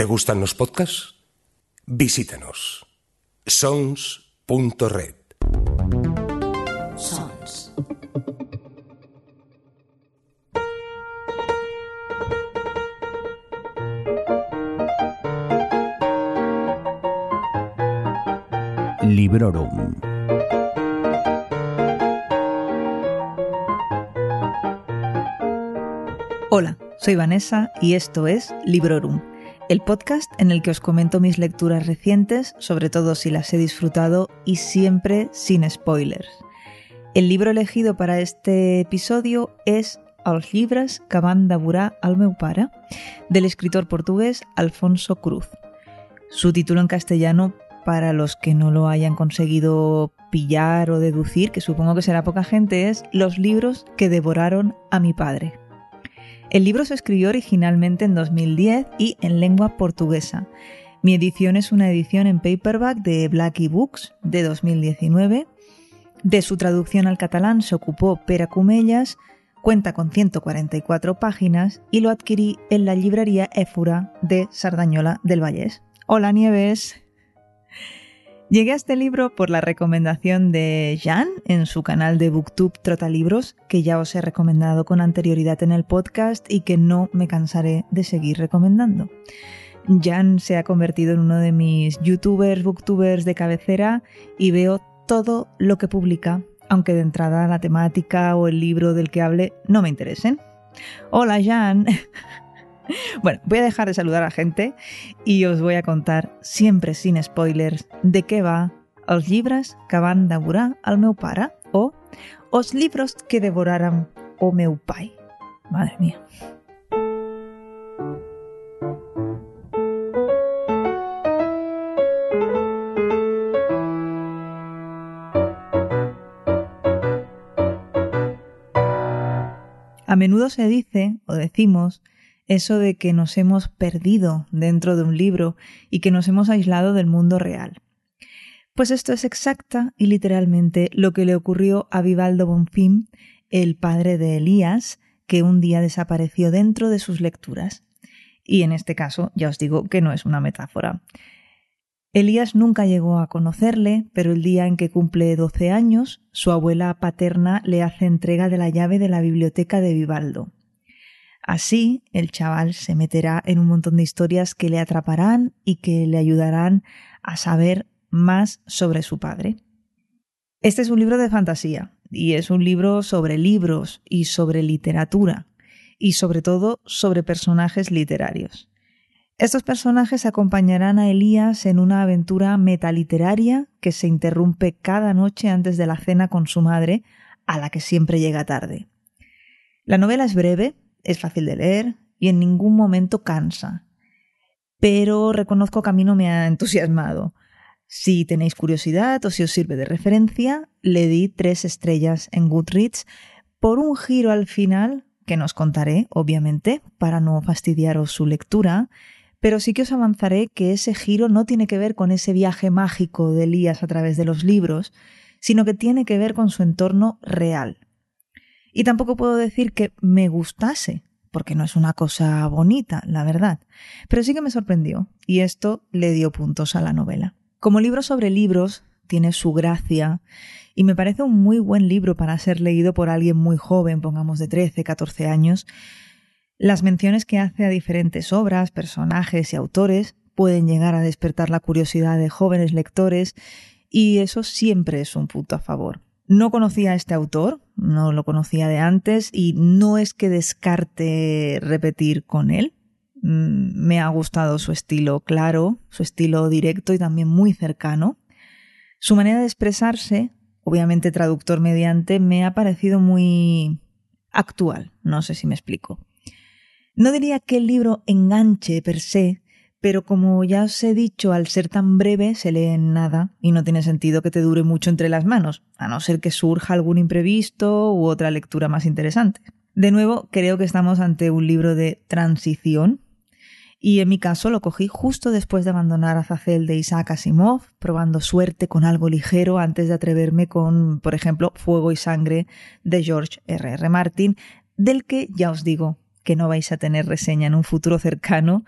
¿Te gustan los podcasts? Visítanos. sons.red. Sons. Librorum. Hola, soy Vanessa y esto es Librorum, el podcast en el que os comento mis lecturas recientes, sobre todo si las he disfrutado y siempre sin spoilers. El libro elegido para este episodio es Els llibres que van devorar al meu pare, del escritor portugués Alfonso Cruz. Su título en castellano, para los que no lo hayan conseguido pillar o deducir, que supongo que será poca gente, es Los libros que devoraron a mi padre. El libro se escribió originalmente en 2010 y en lengua portuguesa. Mi edición es una edición en paperback de Blacky Books de 2019. De su traducción al catalán se ocupó Pera Cumellas, cuenta con 144 páginas y lo adquirí en la librería Éfura de Sardañola del Vallés. Hola Nieves. Llegué a este libro por la recomendación de Jan en su canal de Booktube Trotalibros, que ya os he recomendado con anterioridad en el podcast y que no me cansaré de seguir recomendando. Jan se ha convertido en uno de mis youtubers, booktubers de cabecera y veo todo lo que publica, aunque de entrada la temática o el libro del que hable no me interesen. Hola Jan. Bueno, voy a dejar de saludar a gente y os voy a contar, siempre sin spoilers, de qué va Els llibres que van devorar al meu pare o Os libros que devoraran o meu pai. Madre mía. A menudo se dice, o decimos, eso de que nos hemos perdido dentro de un libro y que nos hemos aislado del mundo real. Pues esto es exacta y literalmente lo que le ocurrió a Vivaldo Bonfim, el padre de Elías, que un día desapareció dentro de sus lecturas. Y en este caso ya os digo que no es una metáfora. Elías nunca llegó a conocerle, pero el día en que cumple 12 años, su abuela paterna le hace entrega de la llave de la biblioteca de Vivaldo. Así, el chaval se meterá en un montón de historias que le atraparán y que le ayudarán a saber más sobre su padre. Este es un libro de fantasía y es un libro sobre libros y sobre literatura y sobre todo sobre personajes literarios. Estos personajes acompañarán a Elías en una aventura metaliteraria que se interrumpe cada noche antes de la cena con su madre, a la que siempre llega tarde. La novela es breve, es fácil de leer y en ningún momento cansa. Pero reconozco que a mí no me ha entusiasmado. Si tenéis curiosidad o si os sirve de referencia, le di tres estrellas en Goodreads por un giro al final que nos contaré, obviamente, para no fastidiaros su lectura, pero sí que os avanzaré que ese giro no tiene que ver con ese viaje mágico de Elías a través de los libros, sino que tiene que ver con su entorno real. Y tampoco puedo decir que me gustase, porque no es una cosa bonita, la verdad, pero sí que me sorprendió, y esto le dio puntos a la novela. Como libro sobre libros, tiene su gracia, y me parece un muy buen libro para ser leído por alguien muy joven, pongamos de 13, 14 años, las menciones que hace a diferentes obras, personajes y autores pueden llegar a despertar la curiosidad de jóvenes lectores y eso siempre es un punto a favor. No conocía a este autor, no lo conocía de antes y no es que descarte repetir con él. Me ha gustado su estilo claro, su estilo directo y también muy cercano. Su manera de expresarse, obviamente traductor mediante, me ha parecido muy actual, no sé si me explico. No diría que el libro enganche per se, pero como ya os he dicho, al ser tan breve se lee en nada y no tiene sentido que te dure mucho entre las manos, a no ser que surja algún imprevisto u otra lectura más interesante. De nuevo, creo que estamos ante un libro de transición, y en mi caso lo cogí justo después de abandonar a Zazel de Isaac Asimov, probando suerte con algo ligero antes de atreverme con, por ejemplo, Fuego y Sangre de George R. R. Martin, del que ya os digo que no vais a tener reseña en un futuro cercano,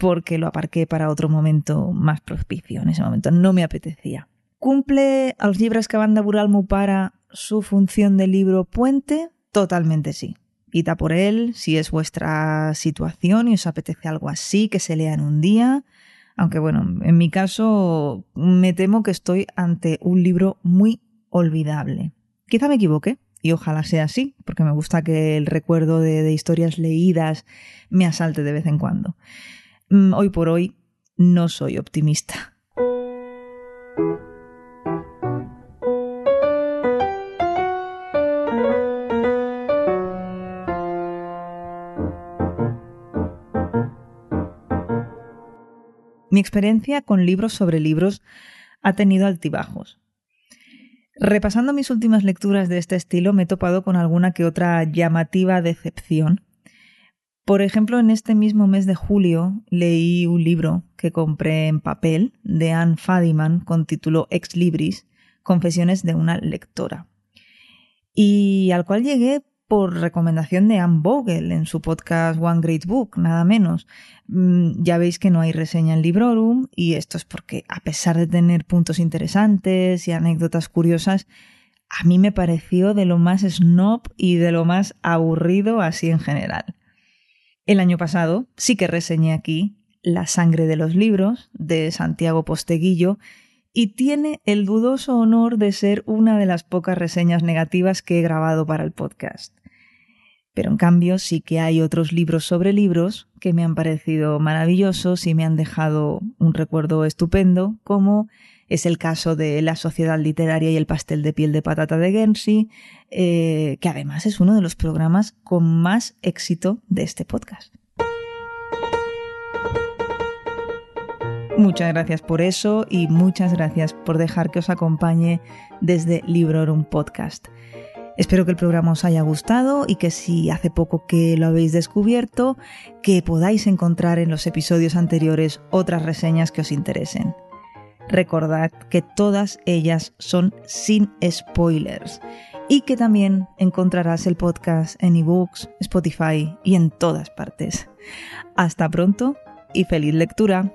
porque lo aparqué para otro momento más propicio. En ese momento no me apetecía. ¿Cumple a los libros que van de Buralmu para su función de libro puente? Totalmente sí. Ida por él si es vuestra situación y os apetece algo así, que se lea en un día. Aunque bueno, en mi caso me temo que estoy ante un libro muy olvidable. Quizá me equivoque, y ojalá sea así, porque me gusta que el recuerdo de historias leídas me asalte de vez en cuando. Mm, hoy por hoy no soy optimista. Mi experiencia con libros sobre libros ha tenido altibajos. Repasando mis últimas lecturas de este estilo me he topado con alguna que otra llamativa decepción. Por ejemplo, en este mismo mes de julio leí un libro que compré en papel de Anne Fadiman con título Ex Libris, Confesiones de una lectora, y al cual llegué por recomendación de Anne Vogel en su podcast One Great Book, nada menos. Mm, ya veis que no hay reseña en Librorum y esto es porque a pesar de tener puntos interesantes y anécdotas curiosas, a mí me pareció de lo más snob y de lo más aburrido así en general. El año pasado sí que reseñé aquí La sangre de los libros de Santiago Posteguillo y tiene el dudoso honor de ser una de las pocas reseñas negativas que he grabado para el podcast. Pero en cambio sí que hay otros libros sobre libros que me han parecido maravillosos y me han dejado un recuerdo estupendo, como es el caso de La Sociedad Literaria y el Pastel de Piel de Patata de Guernsey, eh, que además es uno de los programas con más éxito de este podcast. Muchas gracias por eso y muchas gracias por dejar que os acompañe desde Librorum Podcast. Espero que el programa os haya gustado y que si hace poco que lo habéis descubierto, que podáis encontrar en los episodios anteriores otras reseñas que os interesen. Recordad que todas ellas son sin spoilers y que también encontrarás el podcast en ebooks, Spotify y en todas partes. Hasta pronto y feliz lectura.